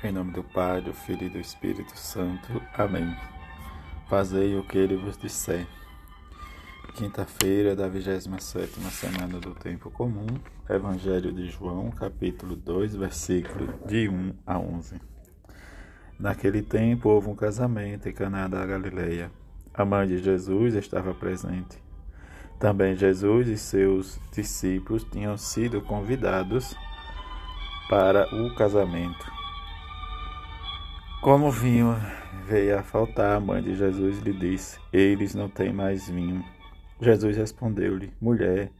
Em nome do Pai, do Filho e do Espírito Santo. Amém. Fazei o que ele vos disser. Quinta-feira da 27 semana do Tempo Comum, Evangelho de João, capítulo 2, versículo de 1 a 11. Naquele tempo houve um casamento em Caná da Galileia. A mãe de Jesus estava presente. Também Jesus e seus discípulos tinham sido convidados para o casamento. Como vinho veio a faltar, a mãe de Jesus lhe disse: Eles não têm mais vinho. Jesus respondeu-lhe: Mulher,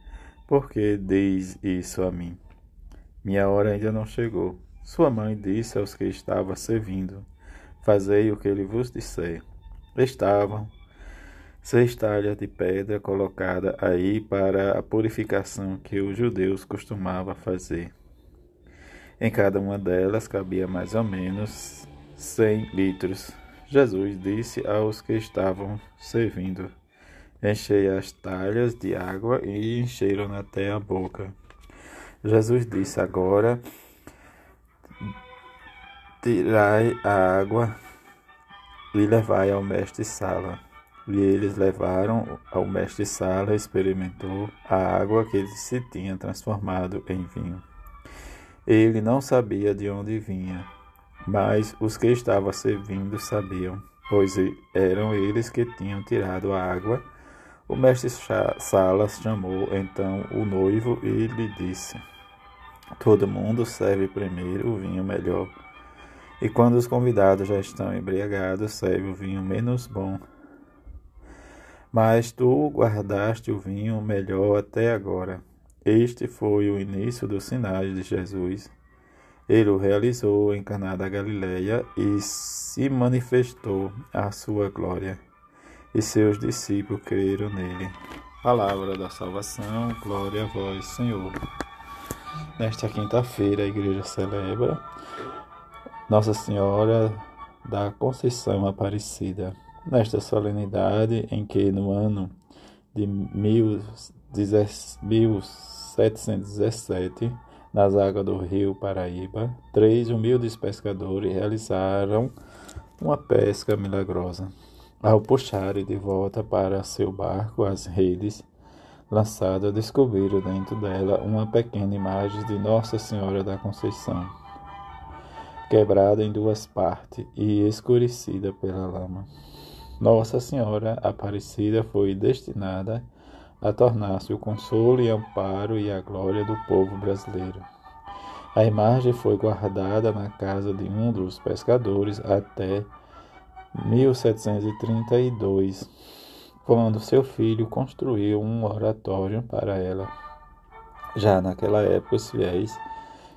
por que diz isso a mim? Minha hora ainda não chegou. Sua mãe disse aos que estavam servindo: Fazei o que ele vos disser. Estavam seis talhas de pedra colocada aí para a purificação que os judeus costumavam fazer. Em cada uma delas cabia mais ou menos cem litros. Jesus disse aos que estavam servindo: Enchei as talhas de água e encheram até a boca. Jesus disse: Agora tirai a água e levai ao mestre-sala. E eles levaram ao mestre-sala, experimentou a água que se tinha transformado em vinho. Ele não sabia de onde vinha mas os que estavam servindo sabiam, pois eram eles que tinham tirado a água. O mestre Salas chamou então o noivo e lhe disse: Todo mundo serve primeiro o vinho melhor, e quando os convidados já estão embriagados, serve o vinho menos bom. Mas tu guardaste o vinho melhor até agora. Este foi o início dos sinais de Jesus ele o realizou em Caná da Galileia e se manifestou a sua glória, e seus discípulos creram nele. Palavra da salvação, glória a vós, Senhor. Nesta quinta-feira, a igreja celebra Nossa Senhora da Conceição Aparecida. Nesta solenidade em que no ano de 1717 nas águas do rio Paraíba, três humildes pescadores realizaram uma pesca milagrosa. Ao puxarem de volta para seu barco as redes lançadas, descobriram dentro dela uma pequena imagem de Nossa Senhora da Conceição, quebrada em duas partes e escurecida pela lama. Nossa Senhora Aparecida foi destinada a a tornar-se o consolo e amparo e a glória do povo brasileiro. A imagem foi guardada na casa de um dos pescadores até 1732, quando seu filho construiu um oratório para ela. Já naquela época, os fiéis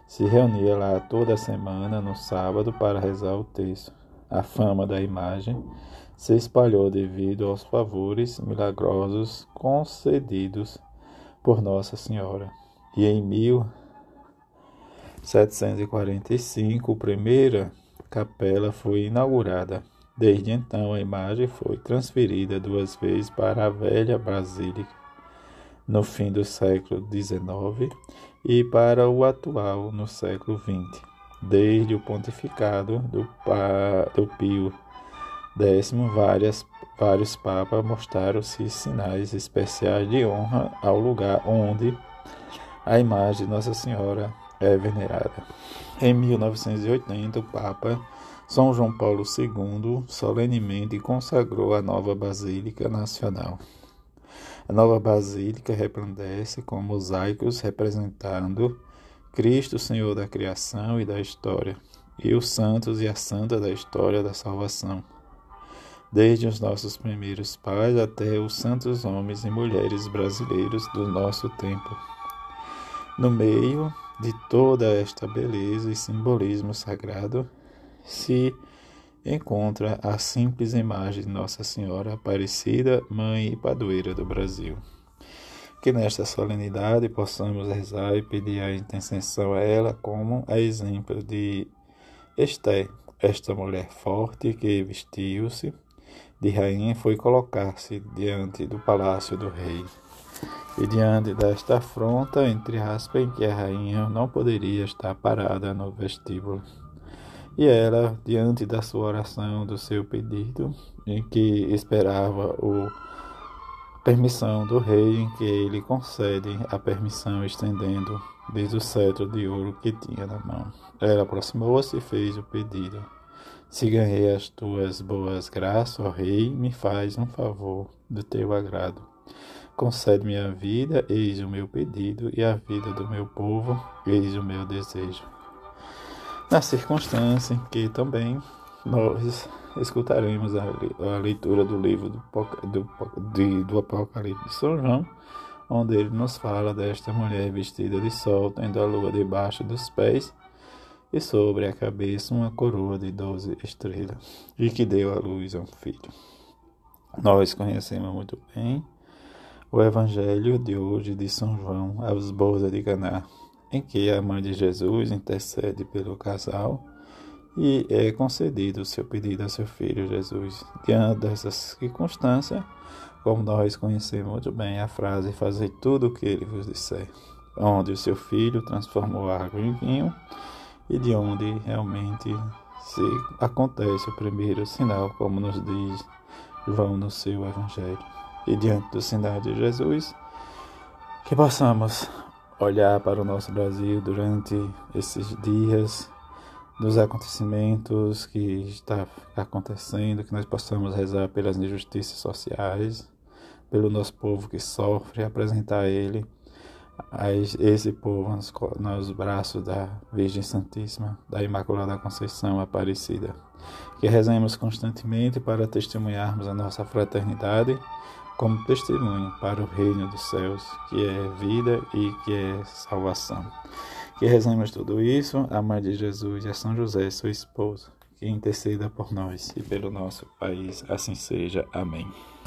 se reuniam lá toda semana no sábado para rezar o texto. A fama da imagem se espalhou devido aos favores milagrosos concedidos por Nossa Senhora. E em 1745, a primeira capela foi inaugurada. Desde então, a imagem foi transferida duas vezes para a velha Basílica, no fim do século XIX, e para o atual, no século XX, desde o pontificado do, do Pio Décimo, várias, vários papas mostraram-se sinais especiais de honra ao lugar onde a imagem de Nossa Senhora é venerada. Em 1980, o Papa São João Paulo II solenemente consagrou a nova Basílica Nacional. A nova Basílica resplandece com mosaicos representando Cristo, Senhor da criação e da história, e os santos e a santa da história da salvação desde os nossos primeiros pais até os santos homens e mulheres brasileiros do nosso tempo. No meio de toda esta beleza e simbolismo sagrado, se encontra a simples imagem de Nossa Senhora Aparecida, Mãe e Padroeira do Brasil. Que nesta solenidade possamos rezar e pedir a intercessão a ela como a exemplo de Esté, esta mulher forte que vestiu-se de rainha foi colocar-se diante do palácio do rei. E diante desta afronta, entre aspas, em que a rainha não poderia estar parada no vestíbulo. E ela, diante da sua oração, do seu pedido, em que esperava o permissão do rei, em que ele concede a permissão estendendo desde o cetro de ouro que tinha na mão. Ela aproximou-se e fez o pedido. Se ganhei as tuas boas graças, ó Rei, me faz um favor do teu agrado. Concede-me a vida, eis o meu pedido, e a vida do meu povo, eis o meu desejo. Na circunstância em que também nós escutaremos a, leitura do livro do, do, do Apocalipse de São João, onde ele nos fala desta mulher vestida de sol, tendo a lua debaixo dos pés e sobre a cabeça uma coroa de doze estrelas, e que deu à luz a um filho. Nós conhecemos muito bem o Evangelho de hoje de São João aos Bodas de Caná, em que a mãe de Jesus intercede pelo casal e é concedido o seu pedido a seu filho Jesus. Diante dessas circunstâncias, como nós conhecemos muito bem a frase fazer tudo o que ele vos disser, onde o seu filho transformou água em vinho e de onde realmente se acontece o primeiro sinal, como nos diz João no seu evangelho. E diante do sinal de Jesus, que possamos olhar para o nosso Brasil durante esses dias dos acontecimentos que está acontecendo, que nós possamos rezar pelas injustiças sociais, pelo nosso povo que sofre, apresentar a Ele, esse povo nos, braços da Virgem Santíssima, da Imaculada Conceição Aparecida. Que rezemos constantemente para testemunharmos a nossa fraternidade como testemunho para o reino dos céus, que é vida e que é salvação. Que rezemos tudo isso, a Mãe de Jesus e a São José, sua esposa, que interceda por nós e pelo nosso país. Assim seja. Amém.